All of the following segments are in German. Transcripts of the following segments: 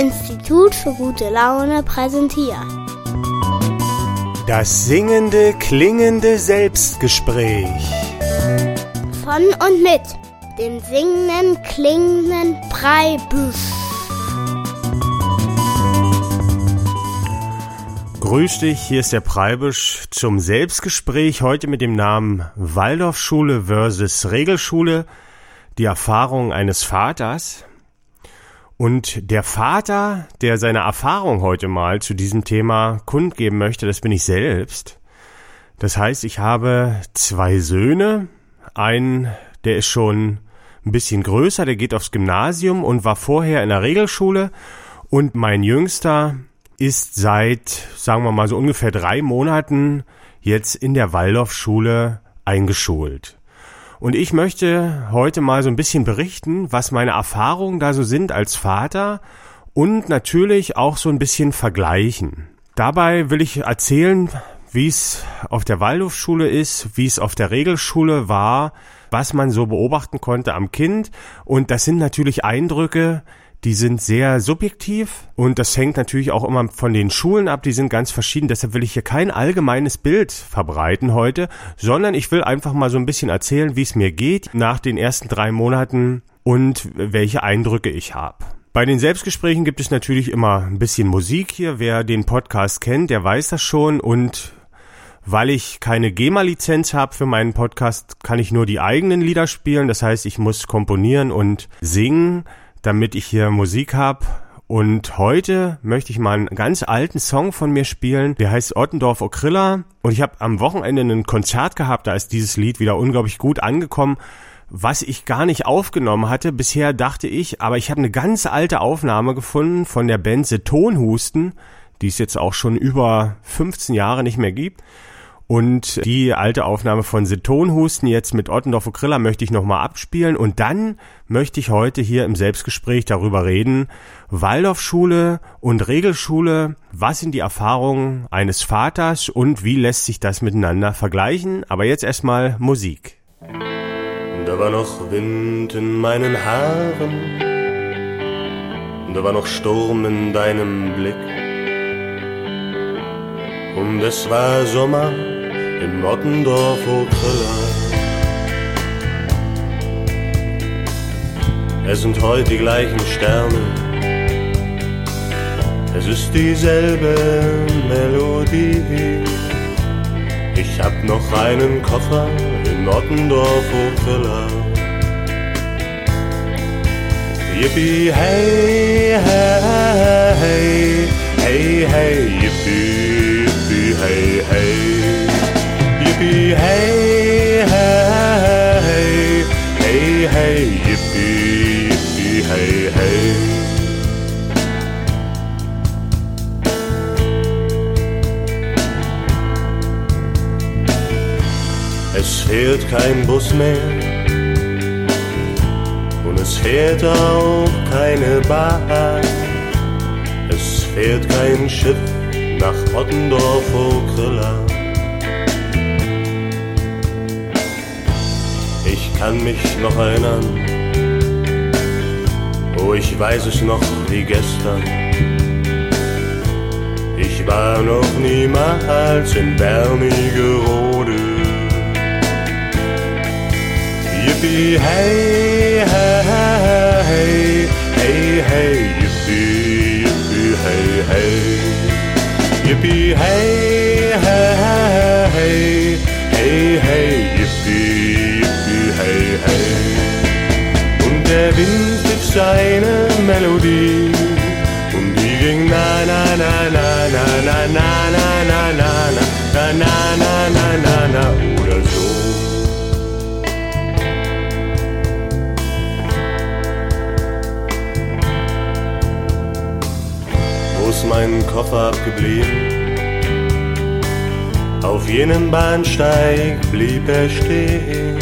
Institut für gute Laune präsentiert. Das singende, klingende Selbstgespräch. Von und mit dem singenden, klingenden Breibüsch. Grüß dich, hier ist der Preibisch zum Selbstgespräch heute mit dem Namen Waldorfschule versus Regelschule, die Erfahrung eines Vaters. Und der Vater, der seine Erfahrung heute mal zu diesem Thema kundgeben möchte, das bin ich selbst. Das heißt, ich habe zwei Söhne. Einen, der ist schon ein bisschen größer, der geht aufs Gymnasium und war vorher in der Regelschule. Und mein Jüngster ist seit, sagen wir mal so ungefähr drei Monaten jetzt in der Waldorfschule eingeschult. Und ich möchte heute mal so ein bisschen berichten, was meine Erfahrungen da so sind als Vater und natürlich auch so ein bisschen vergleichen. Dabei will ich erzählen, wie es auf der Waldorfschule ist, wie es auf der Regelschule war, was man so beobachten konnte am Kind. Und das sind natürlich Eindrücke, die sind sehr subjektiv und das hängt natürlich auch immer von den Schulen ab, die sind ganz verschieden. Deshalb will ich hier kein allgemeines Bild verbreiten heute, sondern ich will einfach mal so ein bisschen erzählen, wie es mir geht nach den ersten drei Monaten und welche Eindrücke ich habe. Bei den Selbstgesprächen gibt es natürlich immer ein bisschen Musik hier. Wer den Podcast kennt, der weiß das schon und weil ich keine GEMA-Lizenz habe für meinen Podcast, kann ich nur die eigenen Lieder spielen. Das heißt, ich muss komponieren und singen damit ich hier Musik habe. Und heute möchte ich mal einen ganz alten Song von mir spielen. Der heißt Ottendorf Okrilla. Und ich habe am Wochenende ein Konzert gehabt. Da ist dieses Lied wieder unglaublich gut angekommen. Was ich gar nicht aufgenommen hatte. Bisher dachte ich, aber ich habe eine ganz alte Aufnahme gefunden von der Band The Tonhusten, die es jetzt auch schon über 15 Jahre nicht mehr gibt. Und die alte Aufnahme von Setonhusten jetzt mit Ottendorf und Kriller möchte ich nochmal abspielen. Und dann möchte ich heute hier im Selbstgespräch darüber reden. Waldorfschule und Regelschule. Was sind die Erfahrungen eines Vaters und wie lässt sich das miteinander vergleichen? Aber jetzt erstmal Musik. Da war noch Wind in meinen Haaren. Da war noch Sturm in deinem Blick. Und es war Sommer in Ottendorf Okrilla. Es sind heute die gleichen Sterne, es ist dieselbe Melodie. Ich hab noch einen Koffer in Ottendorf Okrilla. Yippie, hey, hey, hey, hey, hey, yippie, fährt kein Bus mehr und es fährt auch keine Bahn. Es fährt kein Schiff nach Ottendorf, Okrilla. Ich kann mich noch erinnern, oh ich weiß es noch wie gestern. Ich war noch niemals in Wernigerode. yippee, hey, hey, hey, hey, hey, yippee, yippee, hey, hey, yippee, hey, hey, hey, hey, hey, yippee, yippee, hey, hey. Und der Wind gibt seine Melodie und die ging na, na, na, na, na, na, na. Koffer abgeblieben? Auf jenem Bahnsteig blieb er stehen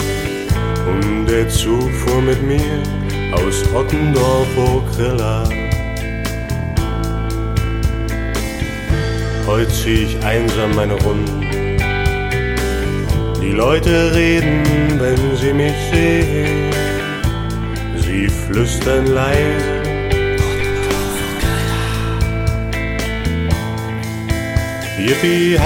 und der Zug fuhr mit mir aus Ottendorf Okrilla. Heute zieh ich einsam meine Runden. Die Leute reden, wenn sie mich sehen. Sie flüstern leise. Yippee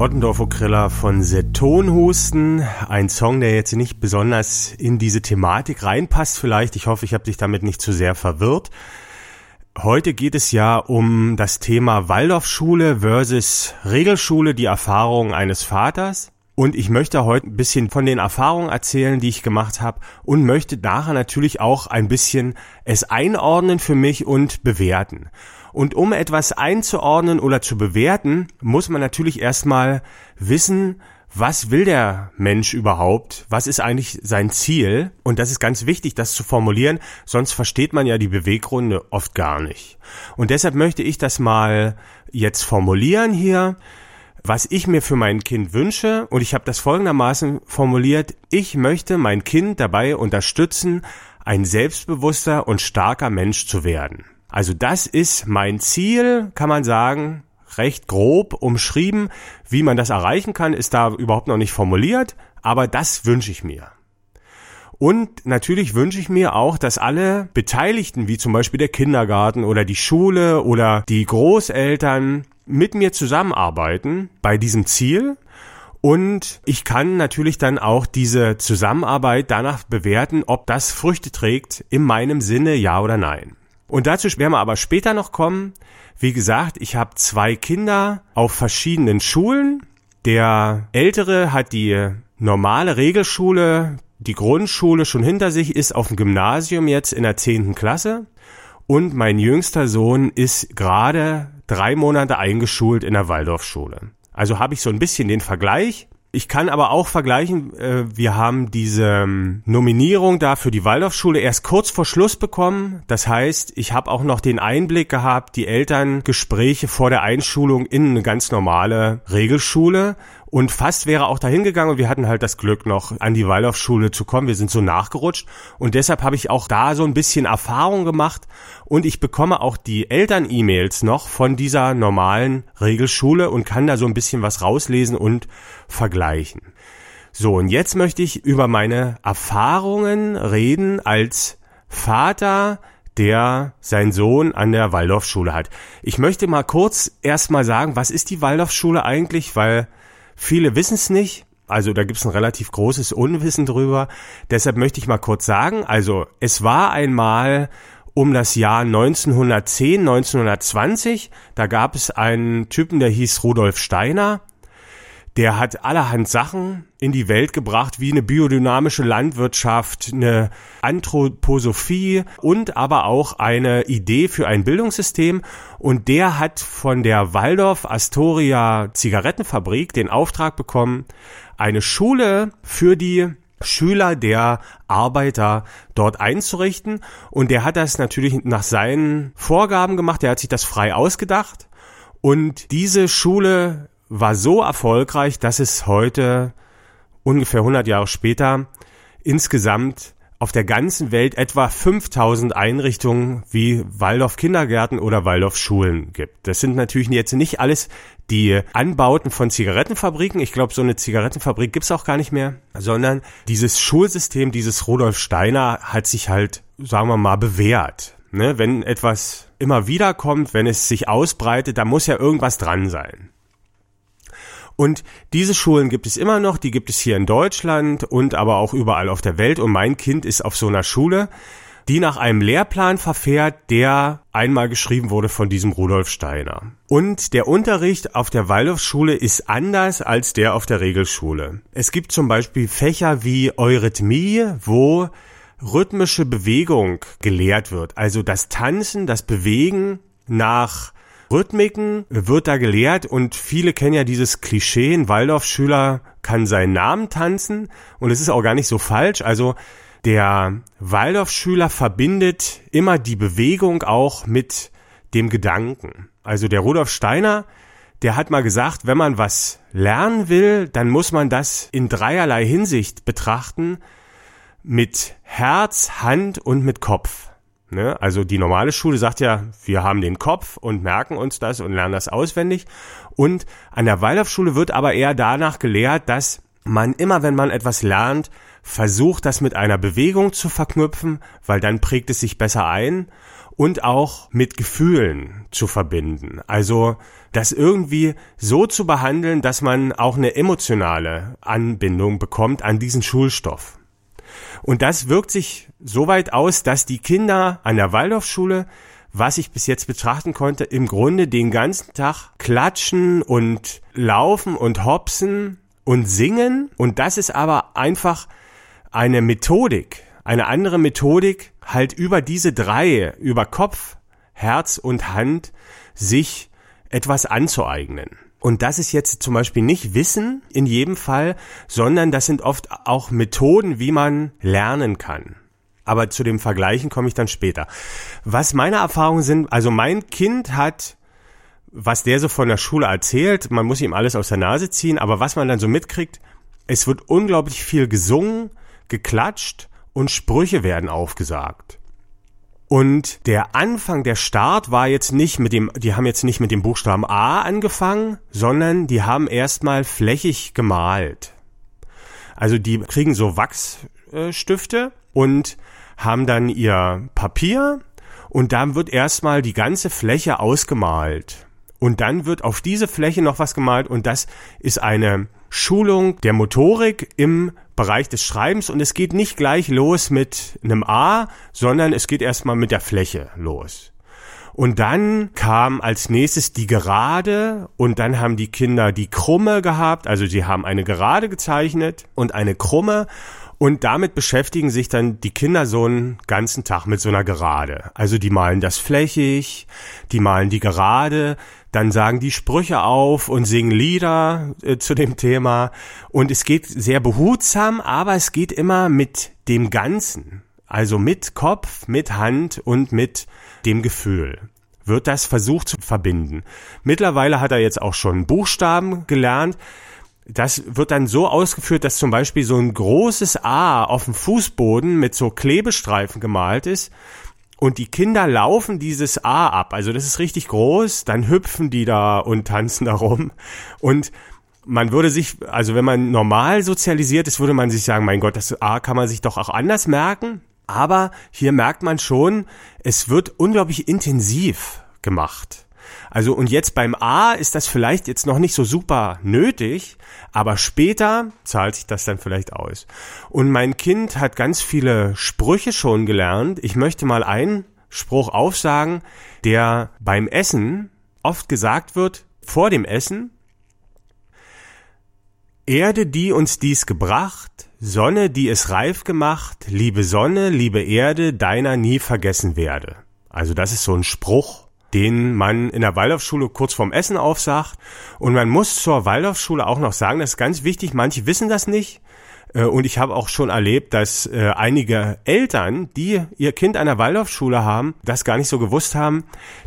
Ottendorf Okrilla von Setonhusten. Ein Song, der jetzt nicht besonders in diese Thematik reinpasst vielleicht. Ich hoffe, ich habe dich damit nicht zu sehr verwirrt. Heute geht es ja um das Thema Waldorfschule versus Regelschule, die Erfahrung eines Vaters. Und ich möchte heute ein bisschen von den Erfahrungen erzählen, die ich gemacht habe und möchte nachher natürlich auch ein bisschen es einordnen für mich und bewerten. Und um etwas einzuordnen oder zu bewerten, muss man natürlich erstmal wissen, was will der Mensch überhaupt? Was ist eigentlich sein Ziel? Und das ist ganz wichtig, das zu formulieren, sonst versteht man ja die Beweggründe oft gar nicht. Und deshalb möchte ich das mal jetzt formulieren hier, was ich mir für mein Kind wünsche. Und ich habe das folgendermaßen formuliert. Ich möchte mein Kind dabei unterstützen, ein selbstbewusster und starker Mensch zu werden. Also das ist mein Ziel, kann man sagen, recht grob umschrieben. Wie man das erreichen kann, ist da überhaupt noch nicht formuliert, aber das wünsche ich mir. Und natürlich wünsche ich mir auch, dass alle Beteiligten, wie zum Beispiel der Kindergarten oder die Schule oder die Großeltern, mit mir zusammenarbeiten bei diesem Ziel. Und ich kann natürlich dann auch diese Zusammenarbeit danach bewerten, ob das Früchte trägt, in meinem Sinne ja oder nein. Und dazu werden wir aber später noch kommen. Wie gesagt, ich habe zwei Kinder auf verschiedenen Schulen. Der ältere hat die normale Regelschule, die Grundschule schon hinter sich, ist auf dem Gymnasium jetzt in der zehnten Klasse. Und mein jüngster Sohn ist gerade drei Monate eingeschult in der Waldorfschule. Also habe ich so ein bisschen den Vergleich. Ich kann aber auch vergleichen, äh, wir haben diese ähm, Nominierung da für die Waldorfschule erst kurz vor Schluss bekommen. Das heißt, ich habe auch noch den Einblick gehabt, die Elterngespräche vor der Einschulung in eine ganz normale Regelschule. Und fast wäre auch dahin gegangen wir hatten halt das Glück noch an die Waldorfschule zu kommen. Wir sind so nachgerutscht und deshalb habe ich auch da so ein bisschen Erfahrung gemacht und ich bekomme auch die Eltern-E-Mails noch von dieser normalen Regelschule und kann da so ein bisschen was rauslesen und vergleichen. So, und jetzt möchte ich über meine Erfahrungen reden als Vater, der seinen Sohn an der Waldorfschule hat. Ich möchte mal kurz erstmal sagen, was ist die Waldorfschule eigentlich, weil viele wissen es nicht. Also da gibt es ein relativ großes Unwissen drüber. Deshalb möchte ich mal kurz sagen, also es war einmal um das Jahr 1910, 1920, da gab es einen Typen, der hieß Rudolf Steiner, der hat allerhand Sachen in die Welt gebracht, wie eine biodynamische Landwirtschaft, eine Anthroposophie und aber auch eine Idee für ein Bildungssystem. Und der hat von der Waldorf Astoria Zigarettenfabrik den Auftrag bekommen, eine Schule für die Schüler der Arbeiter dort einzurichten. Und der hat das natürlich nach seinen Vorgaben gemacht. Der hat sich das frei ausgedacht. Und diese Schule war so erfolgreich, dass es heute, ungefähr 100 Jahre später, insgesamt auf der ganzen Welt etwa 5000 Einrichtungen wie Waldorf Kindergärten oder Waldorf Schulen gibt. Das sind natürlich jetzt nicht alles die Anbauten von Zigarettenfabriken. Ich glaube, so eine Zigarettenfabrik gibt's auch gar nicht mehr, sondern dieses Schulsystem, dieses Rudolf Steiner hat sich halt, sagen wir mal, bewährt. Ne? Wenn etwas immer wieder kommt, wenn es sich ausbreitet, da muss ja irgendwas dran sein. Und diese Schulen gibt es immer noch, die gibt es hier in Deutschland und aber auch überall auf der Welt. Und mein Kind ist auf so einer Schule, die nach einem Lehrplan verfährt, der einmal geschrieben wurde von diesem Rudolf Steiner. Und der Unterricht auf der Waldorfschule ist anders als der auf der Regelschule. Es gibt zum Beispiel Fächer wie Eurythmie, wo rhythmische Bewegung gelehrt wird. Also das Tanzen, das Bewegen nach Rhythmiken wird da gelehrt und viele kennen ja dieses Klischee, ein Waldorfschüler kann seinen Namen tanzen und es ist auch gar nicht so falsch. Also Der Waldorfschüler verbindet immer die Bewegung auch mit dem Gedanken. Also der Rudolf Steiner, der hat mal gesagt, wenn man was lernen will, dann muss man das in dreierlei Hinsicht betrachten, mit Herz, Hand und mit Kopf. Ne? Also die normale Schule sagt ja, wir haben den Kopf und merken uns das und lernen das auswendig. Und an der Waldorfschule wird aber eher danach gelehrt, dass man immer, wenn man etwas lernt, versucht, das mit einer Bewegung zu verknüpfen, weil dann prägt es sich besser ein und auch mit Gefühlen zu verbinden. Also das irgendwie so zu behandeln, dass man auch eine emotionale Anbindung bekommt an diesen Schulstoff. Und das wirkt sich so weit aus, dass die Kinder an der Waldorfschule, was ich bis jetzt betrachten konnte, im Grunde den ganzen Tag klatschen und laufen und hopsen und singen. Und das ist aber einfach eine Methodik, eine andere Methodik, halt über diese drei, über Kopf, Herz und Hand, sich etwas anzueignen. Und das ist jetzt zum Beispiel nicht Wissen in jedem Fall, sondern das sind oft auch Methoden, wie man lernen kann. Aber zu dem Vergleichen komme ich dann später. Was meine Erfahrungen sind, also mein Kind hat, was der so von der Schule erzählt, man muss ihm alles aus der Nase ziehen, aber was man dann so mitkriegt, es wird unglaublich viel gesungen, geklatscht und Sprüche werden aufgesagt. Und der Anfang, der Start war jetzt nicht mit dem, die haben jetzt nicht mit dem Buchstaben A angefangen, sondern die haben erstmal flächig gemalt. Also die kriegen so Wachsstifte und haben dann ihr Papier und dann wird erstmal die ganze Fläche ausgemalt. Und dann wird auf diese Fläche noch was gemalt und das ist eine Schulung der Motorik im Bereich des Schreibens und es geht nicht gleich los mit einem A, sondern es geht erstmal mit der Fläche los. Und dann kam als nächstes die Gerade und dann haben die Kinder die Krumme gehabt, also sie haben eine Gerade gezeichnet und eine Krumme und damit beschäftigen sich dann die Kinder so einen ganzen Tag mit so einer Gerade. Also die malen das flächig, die malen die Gerade, dann sagen die Sprüche auf und singen Lieder äh, zu dem Thema. Und es geht sehr behutsam, aber es geht immer mit dem Ganzen. Also mit Kopf, mit Hand und mit dem Gefühl wird das versucht zu verbinden. Mittlerweile hat er jetzt auch schon Buchstaben gelernt. Das wird dann so ausgeführt, dass zum Beispiel so ein großes A auf dem Fußboden mit so Klebestreifen gemalt ist und die Kinder laufen dieses A ab. Also das ist richtig groß. Dann hüpfen die da und tanzen da rum. Und man würde sich, also wenn man normal sozialisiert ist, würde man sich sagen, mein Gott, das A kann man sich doch auch anders merken. Aber hier merkt man schon, es wird unglaublich intensiv gemacht. Also und jetzt beim A ist das vielleicht jetzt noch nicht so super nötig, aber später zahlt sich das dann vielleicht aus. Und mein Kind hat ganz viele Sprüche schon gelernt. Ich möchte mal einen Spruch aufsagen, der beim Essen oft gesagt wird, vor dem Essen. Erde, die uns dies gebracht, Sonne, die es reif gemacht, liebe Sonne, liebe Erde, deiner nie vergessen werde. Also das ist so ein Spruch, den man in der Waldorfschule kurz vorm Essen aufsagt. Und man muss zur Waldorfschule auch noch sagen, das ist ganz wichtig, manche wissen das nicht. Äh, und ich habe auch schon erlebt, dass äh, einige Eltern, die ihr Kind an der Waldorfschule haben, das gar nicht so gewusst haben.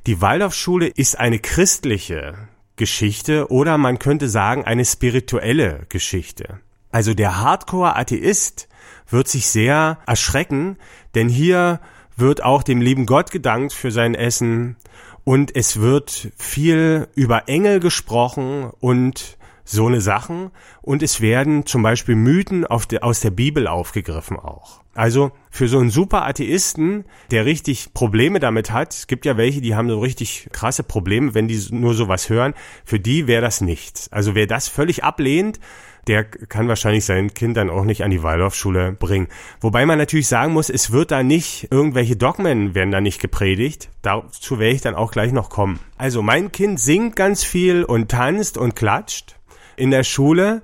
Die Waldorfschule ist eine christliche Geschichte oder man könnte sagen eine spirituelle Geschichte. Also der Hardcore-Atheist wird sich sehr erschrecken, denn hier wird auch dem lieben Gott gedankt für sein Essen und es wird viel über Engel gesprochen und so eine Sachen und es werden zum Beispiel Mythen de, aus der Bibel aufgegriffen auch. Also für so einen super Atheisten, der richtig Probleme damit hat, es gibt ja welche, die haben so richtig krasse Probleme, wenn die nur sowas hören, für die wäre das nichts. Also wer das völlig ablehnt, der kann wahrscheinlich sein Kind dann auch nicht an die Waldorfschule bringen. Wobei man natürlich sagen muss, es wird da nicht, irgendwelche Dogmen werden da nicht gepredigt. Dazu werde ich dann auch gleich noch kommen. Also mein Kind singt ganz viel und tanzt und klatscht in der Schule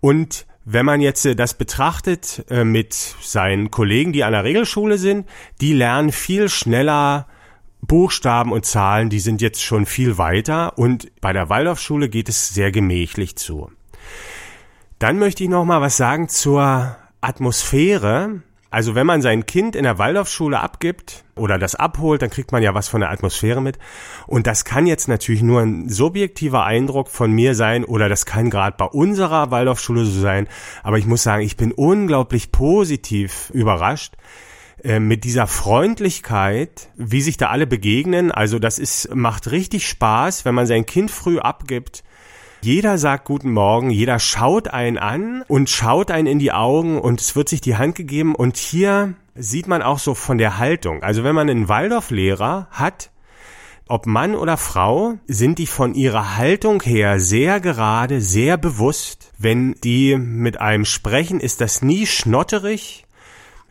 und wenn man jetzt äh, das betrachtet äh, mit seinen Kollegen, die an der Regelschule sind, die lernen viel schneller Buchstaben und Zahlen, die sind jetzt schon viel weiter und bei der Waldorfschule geht es sehr gemächlich zu. Dann möchte ich noch mal was sagen zur Atmosphäre. Also wenn man sein Kind in der Waldorfschule abgibt oder das abholt, dann kriegt man ja was von der Atmosphäre mit. Und das kann jetzt natürlich nur ein subjektiver Eindruck von mir sein oder das kann gerade bei unserer Waldorfschule so sein. Aber ich muss sagen, ich bin unglaublich positiv überrascht äh, mit dieser Freundlichkeit, wie sich da alle begegnen. Also das ist, macht richtig Spaß, wenn man sein Kind früh abgibt jeder sagt guten Morgen, jeder schaut einen an und schaut einen in die Augen und es wird sich die Hand gegeben und hier sieht man auch so von der Haltung. Also wenn man einen Waldorflehrer hat, ob Mann oder Frau, sind die von ihrer Haltung her sehr gerade, sehr bewusst. Wenn die mit einem sprechen, ist das nie schnotterig.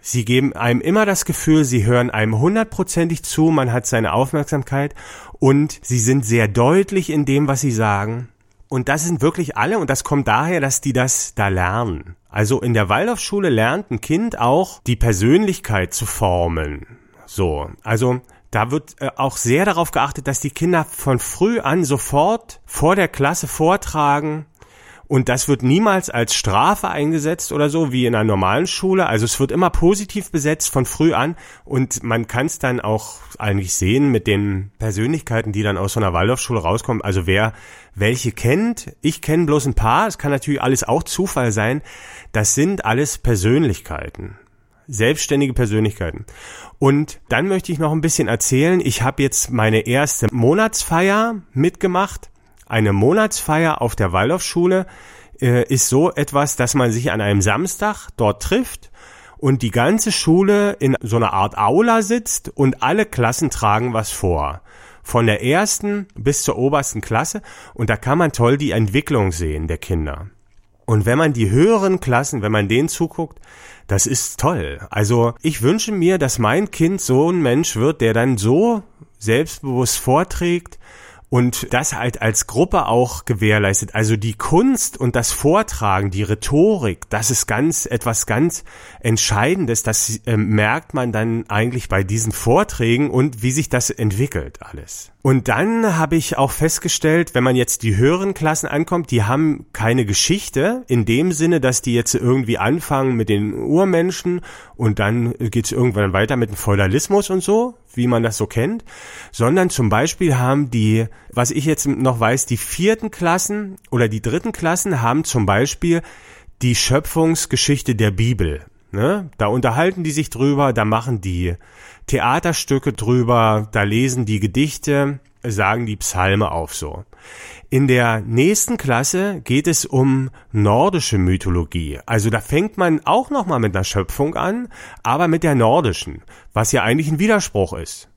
Sie geben einem immer das Gefühl, sie hören einem hundertprozentig zu, man hat seine Aufmerksamkeit und sie sind sehr deutlich in dem, was sie sagen. Und das sind wirklich alle und das kommt daher, dass die das da lernen. Also in der Waldorfschule lernt ein Kind auch die Persönlichkeit zu formen. So, also da wird äh, auch sehr darauf geachtet, dass die Kinder von früh an sofort vor der Klasse vortragen, und das wird niemals als Strafe eingesetzt oder so wie in einer normalen Schule. Also es wird immer positiv besetzt von früh an und man kann es dann auch eigentlich sehen mit den Persönlichkeiten, die dann aus so einer Waldorfschule rauskommen. Also wer welche kennt, ich kenne bloß ein paar, es kann natürlich alles auch Zufall sein. Das sind alles Persönlichkeiten selbstständige Persönlichkeiten. Und dann möchte ich noch ein bisschen erzählen. Ich habe jetzt meine erste Monatsfeier mitgemacht eine Monatsfeier auf der Waldorfschule äh, ist so etwas, dass man sich an einem Samstag dort trifft und die ganze Schule in so einer Art Aula sitzt und alle Klassen tragen was vor. Von der ersten bis zur obersten Klasse und da kann man toll die Entwicklung sehen der Kinder. Und wenn man die höheren Klassen, wenn man denen zuguckt, das ist toll. Also ich wünsche mir, dass mein Kind so ein Mensch wird, der dann so selbstbewusst vorträgt, und das halt als Gruppe auch gewährleistet. Also die Kunst und das Vortragen, die Rhetorik, das ist ganz etwas ganz Entscheidendes. Das äh, merkt man dann eigentlich bei diesen Vorträgen und wie sich das entwickelt alles. Und dann habe ich auch festgestellt, wenn man jetzt die höheren Klassen ankommt, die haben keine Geschichte in dem Sinne, dass die jetzt irgendwie anfangen mit den Urmenschen und dann geht's irgendwann weiter mit dem Feudalismus und so, wie man das so kennt, sondern zum Beispiel haben die, was ich jetzt noch weiß, die vierten Klassen oder die dritten Klassen haben zum Beispiel die Schöpfungsgeschichte der Bibel. Ne? Da unterhalten die sich drüber, da machen die Theaterstücke drüber, da lesen die Gedichte, sagen die Psalme auf so. In der nächsten Klasse geht es um nordische Mythologie. Also da fängt man auch nochmal mit einer Schöpfung an, aber mit der nordischen, was ja eigentlich ein Widerspruch ist.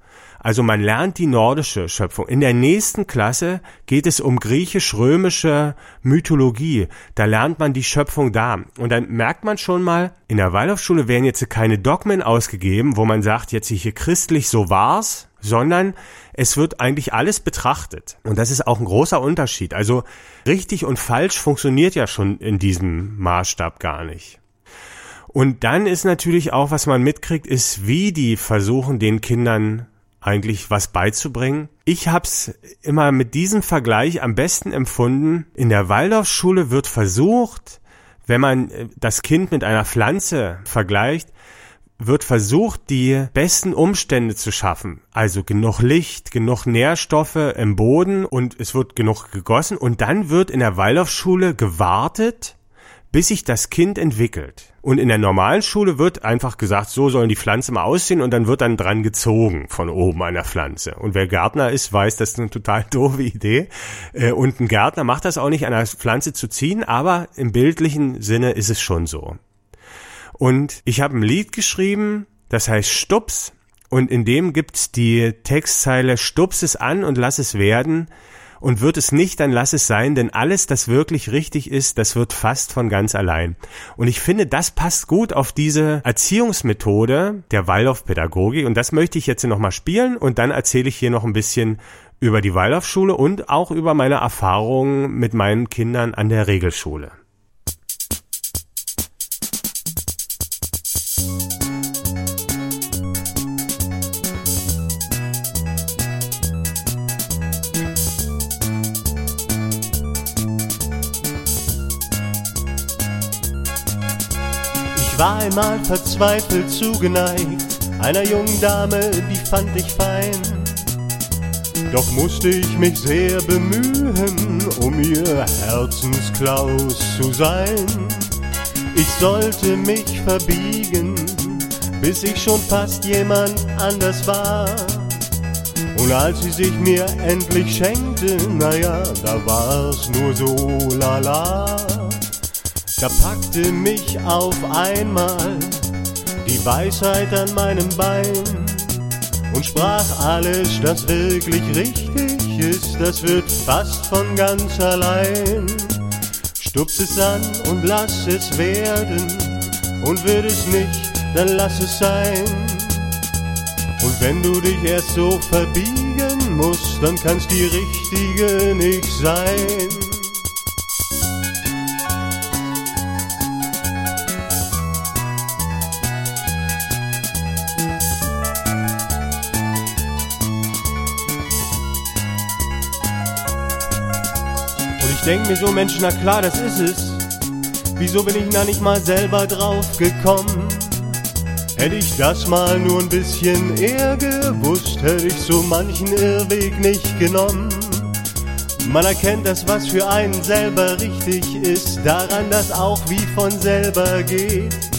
Also man lernt die nordische Schöpfung. In der nächsten Klasse geht es um griechisch-römische Mythologie. Da lernt man die Schöpfung da. Und dann merkt man schon mal, in der Waldorfschule werden jetzt keine Dogmen ausgegeben, wo man sagt, jetzt hier christlich so war's, sondern es wird eigentlich alles betrachtet. Und das ist auch ein großer Unterschied. Also richtig und falsch funktioniert ja schon in diesem Maßstab gar nicht. Und dann ist natürlich auch, was man mitkriegt, ist, wie die versuchen, den Kindern eigentlich was beizubringen. Ich hab's immer mit diesem Vergleich am besten empfunden. In der Waldorfschule wird versucht, wenn man äh, das Kind mit einer Pflanze vergleicht, wird versucht, die besten Umstände zu schaffen. Also genug Licht, genug Nährstoffe im Boden und es wird genug gegossen und dann wird in der Waldorfschule gewartet, bis sich das Kind entwickelt. Und in der normalen Schule wird einfach gesagt, so sollen die Pflanzen mal aussehen und dann wird dann dran gezogen von oben an der Pflanze. Und wer Gärtner ist, weiß, das ist eine total doofe Idee. Äh, und ein Gärtner macht das auch nicht, an der Pflanze zu ziehen, aber im bildlichen Sinne ist es schon so. Und ich habe ein Lied geschrieben, das heißt Stups. Und in dem gibt's die Textzeile Stups es an und lass es werden und wird es nicht, dann lass es sein, denn alles, das wirklich richtig ist, das wird fast von ganz allein. Und ich finde, das passt gut auf diese Erziehungsmethode der Waldorfpädagogik und das möchte ich jetzt nochmal spielen und dann erzähle ich hier noch ein bisschen über die Waldorfschule und auch über meine Erfahrungen mit meinen Kindern an der Regelschule. War einmal verzweifelt zugeneigt, einer jungen Dame, die fand ich fein. Doch musste ich mich sehr bemühen, um ihr Herzensklaus zu sein. Ich sollte mich verbiegen, bis ich schon fast jemand anders war. Und als sie sich mir endlich schenkte, naja, da war's nur so lala. Da packte mich auf einmal die Weisheit an meinem Bein und sprach alles, das wirklich richtig ist, das wird fast von ganz allein. Stups es an und lass es werden und wird es nicht, dann lass es sein. Und wenn du dich erst so verbiegen musst, dann kann's die richtige nicht sein. Denk mir so, Mensch, na klar, das ist es. Wieso bin ich da nicht mal selber drauf gekommen? Hätte ich das mal nur ein bisschen eher gewusst, hätte ich so manchen Irrweg nicht genommen. Man erkennt das, was für einen selber richtig ist, daran, dass auch wie von selber geht.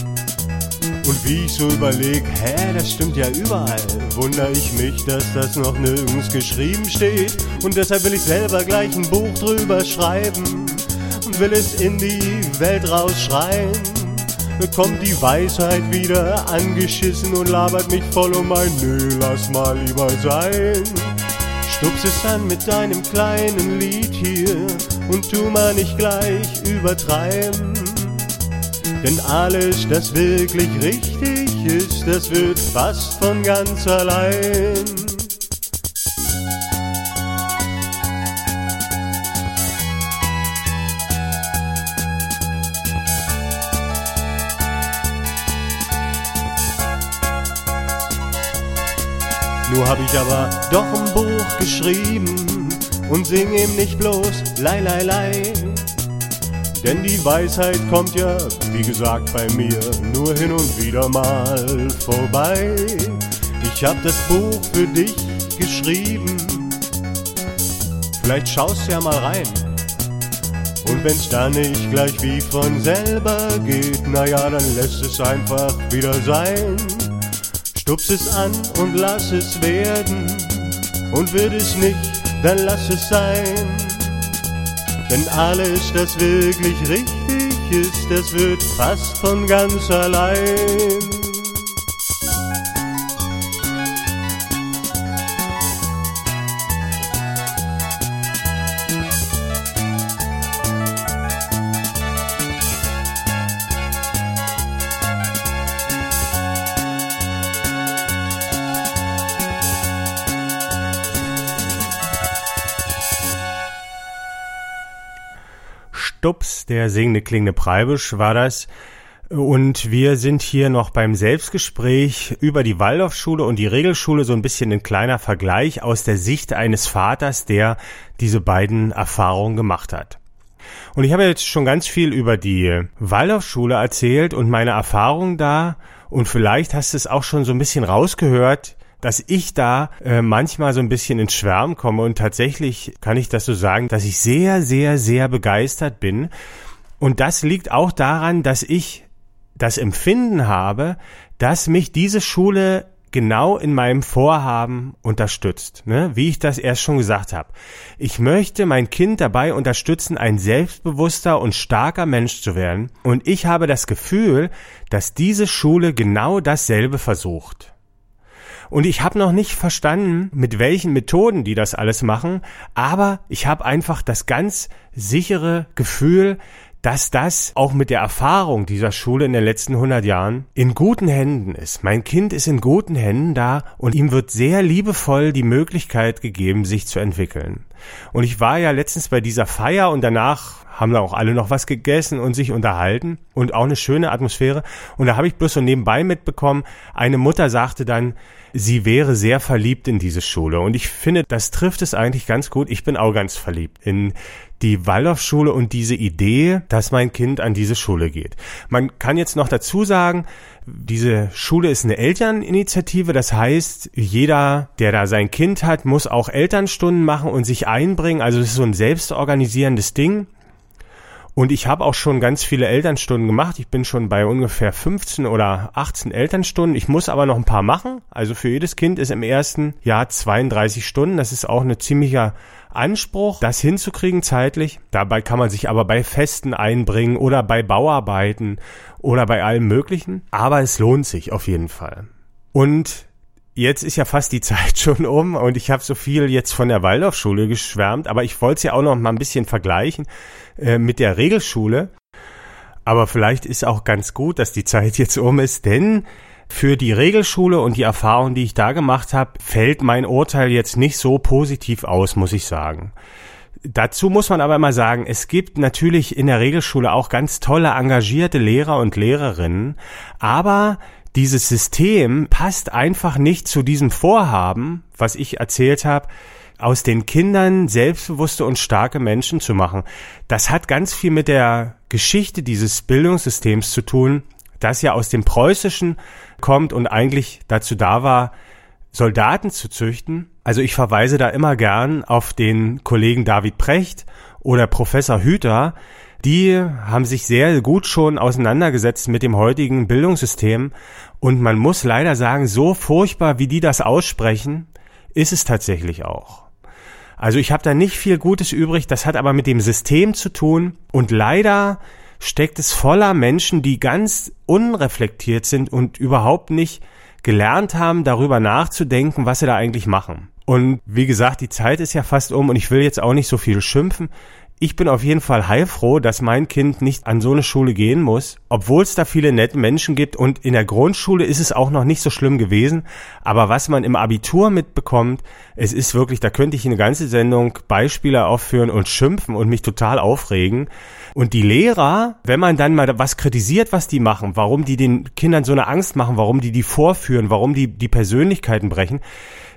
Und wie ich so überleg, hä, das stimmt ja überall, wundere ich mich, dass das noch nirgends geschrieben steht. Und deshalb will ich selber gleich ein Buch drüber schreiben und will es in die Welt rausschreien kommt die Weisheit wieder angeschissen und labert mich voll um ein Nö, lass mal lieber sein. Stups es an mit deinem kleinen Lied hier und tu mal nicht gleich übertreiben. Denn alles, das wirklich richtig ist, das wird fast von ganz allein. Nur hab ich aber doch ein Buch geschrieben und sing ihm nicht bloß Lei, Lei, Lei. Denn die Weisheit kommt ja, wie gesagt, bei mir nur hin und wieder mal vorbei. Ich hab das Buch für dich geschrieben, vielleicht schaust ja mal rein. Und wenn's dann nicht gleich wie von selber geht, naja, dann lässt es einfach wieder sein. Stups es an und lass es werden. Und wird es nicht, dann lass es sein. Denn alles, das wirklich richtig ist, das wird fast von ganz allein. Stups, der singende klingende Preibisch war das. Und wir sind hier noch beim Selbstgespräch über die Waldorfschule und die Regelschule, so ein bisschen ein kleiner Vergleich aus der Sicht eines Vaters, der diese beiden Erfahrungen gemacht hat. Und ich habe jetzt schon ganz viel über die Waldorfschule erzählt und meine Erfahrungen da. Und vielleicht hast du es auch schon so ein bisschen rausgehört, dass ich da äh, manchmal so ein bisschen ins Schwärmen komme und tatsächlich kann ich das so sagen, dass ich sehr, sehr, sehr begeistert bin. Und das liegt auch daran, dass ich das Empfinden habe, dass mich diese Schule genau in meinem Vorhaben unterstützt, ne? wie ich das erst schon gesagt habe. Ich möchte mein Kind dabei unterstützen, ein selbstbewusster und starker Mensch zu werden. Und ich habe das Gefühl, dass diese Schule genau dasselbe versucht. Und ich habe noch nicht verstanden, mit welchen Methoden die das alles machen, aber ich habe einfach das ganz sichere Gefühl, dass das auch mit der Erfahrung dieser Schule in den letzten 100 Jahren in guten Händen ist. Mein Kind ist in guten Händen da und ihm wird sehr liebevoll die Möglichkeit gegeben, sich zu entwickeln. Und ich war ja letztens bei dieser Feier und danach haben da auch alle noch was gegessen und sich unterhalten und auch eine schöne Atmosphäre. Und da habe ich bloß so nebenbei mitbekommen, eine Mutter sagte dann, sie wäre sehr verliebt in diese Schule. Und ich finde, das trifft es eigentlich ganz gut. Ich bin auch ganz verliebt in die Waldorfschule und diese Idee, dass mein Kind an diese Schule geht. Man kann jetzt noch dazu sagen, diese Schule ist eine Elterninitiative, das heißt, jeder, der da sein Kind hat, muss auch Elternstunden machen und sich einbringen. Also es ist so ein selbstorganisierendes Ding. Und ich habe auch schon ganz viele Elternstunden gemacht. Ich bin schon bei ungefähr 15 oder 18 Elternstunden. Ich muss aber noch ein paar machen. Also für jedes Kind ist im ersten Jahr 32 Stunden. Das ist auch ein ziemlicher Anspruch, das hinzukriegen zeitlich. Dabei kann man sich aber bei Festen einbringen oder bei Bauarbeiten oder bei allem Möglichen. Aber es lohnt sich auf jeden Fall. Und jetzt ist ja fast die Zeit schon um und ich habe so viel jetzt von der Waldorfschule geschwärmt, aber ich wollte es ja auch noch mal ein bisschen vergleichen äh, mit der Regelschule. Aber vielleicht ist auch ganz gut, dass die Zeit jetzt um ist, denn für die Regelschule und die Erfahrung, die ich da gemacht habe, fällt mein Urteil jetzt nicht so positiv aus, muss ich sagen. Dazu muss man aber immer sagen, es gibt natürlich in der Regelschule auch ganz tolle, engagierte Lehrer und Lehrerinnen, aber dieses System passt einfach nicht zu diesem Vorhaben, was ich erzählt habe, aus den Kindern selbstbewusste und starke Menschen zu machen. Das hat ganz viel mit der Geschichte dieses Bildungssystems zu tun, das ja aus dem Preußischen kommt und eigentlich dazu da war, Soldaten zu züchten. Also ich verweise da immer gern auf den Kollegen David Precht oder Professor Hüter, die haben sich sehr gut schon auseinandergesetzt mit dem heutigen Bildungssystem und man muss leider sagen, so furchtbar wie die das aussprechen, ist es tatsächlich auch. Also ich habe da nicht viel Gutes übrig, das hat aber mit dem System zu tun und leider steckt es voller Menschen, die ganz unreflektiert sind und überhaupt nicht gelernt haben, darüber nachzudenken, was sie da eigentlich machen. Und wie gesagt, die Zeit ist ja fast um und ich will jetzt auch nicht so viel schimpfen ich bin auf jeden Fall heilfroh, dass mein Kind nicht an so eine Schule gehen muss, obwohl es da viele nette Menschen gibt und in der Grundschule ist es auch noch nicht so schlimm gewesen. Aber was man im Abitur mitbekommt, es ist wirklich, da könnte ich eine ganze Sendung Beispiele aufführen und schimpfen und mich total aufregen. Und die Lehrer, wenn man dann mal was kritisiert, was die machen, warum die den Kindern so eine Angst machen, warum die die vorführen, warum die die Persönlichkeiten brechen,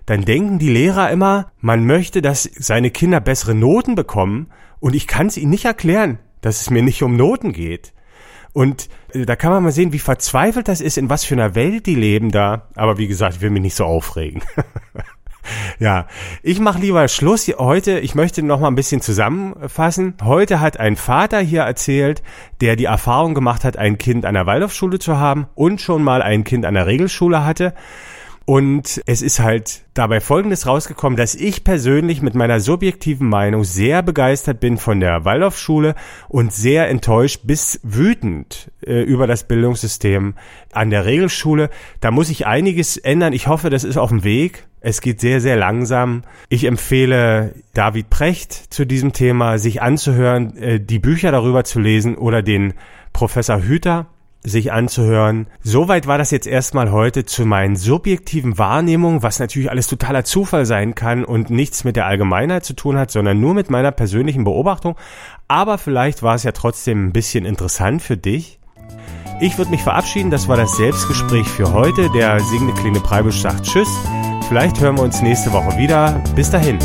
dann denken die Lehrer immer, man möchte, dass seine Kinder bessere Noten bekommen und ich kann es ihnen nicht erklären, dass es mir nicht um Noten geht. Und äh, da kann man mal sehen, wie verzweifelt das ist, in was für einer Welt die leben da. Aber wie gesagt, ich will mich nicht so aufregen. ja, ich mache lieber Schluss heute. Ich möchte noch mal ein bisschen zusammenfassen. Heute hat ein Vater hier erzählt, der die Erfahrung gemacht hat, ein Kind an der Waldorfschule zu haben und schon mal ein Kind an der Regelschule hatte. Und es ist halt dabei Folgendes rausgekommen, dass ich persönlich mit meiner subjektiven Meinung sehr begeistert bin von der Waldorfschule und sehr enttäuscht bis wütend äh, über das Bildungssystem an der Regelschule. Da muss ich einiges ändern. Ich hoffe, das ist auf dem Weg. Es geht sehr, sehr langsam. Ich empfehle David Precht zu diesem Thema, sich anzuhören, äh, die Bücher darüber zu lesen oder den Professor Hüter sich anzuhören. Soweit war das jetzt erstmal heute zu meinen subjektiven Wahrnehmungen, was natürlich alles totaler Zufall sein kann und nichts mit der Allgemeinheit zu tun hat, sondern nur mit meiner persönlichen Beobachtung. Aber vielleicht war es ja trotzdem ein bisschen interessant für dich. Ich würde mich verabschieden, das war das Selbstgespräch für heute. Der singende Kleine Preibisch sagt Tschüss. Vielleicht hören wir uns nächste Woche wieder. Bis dahin.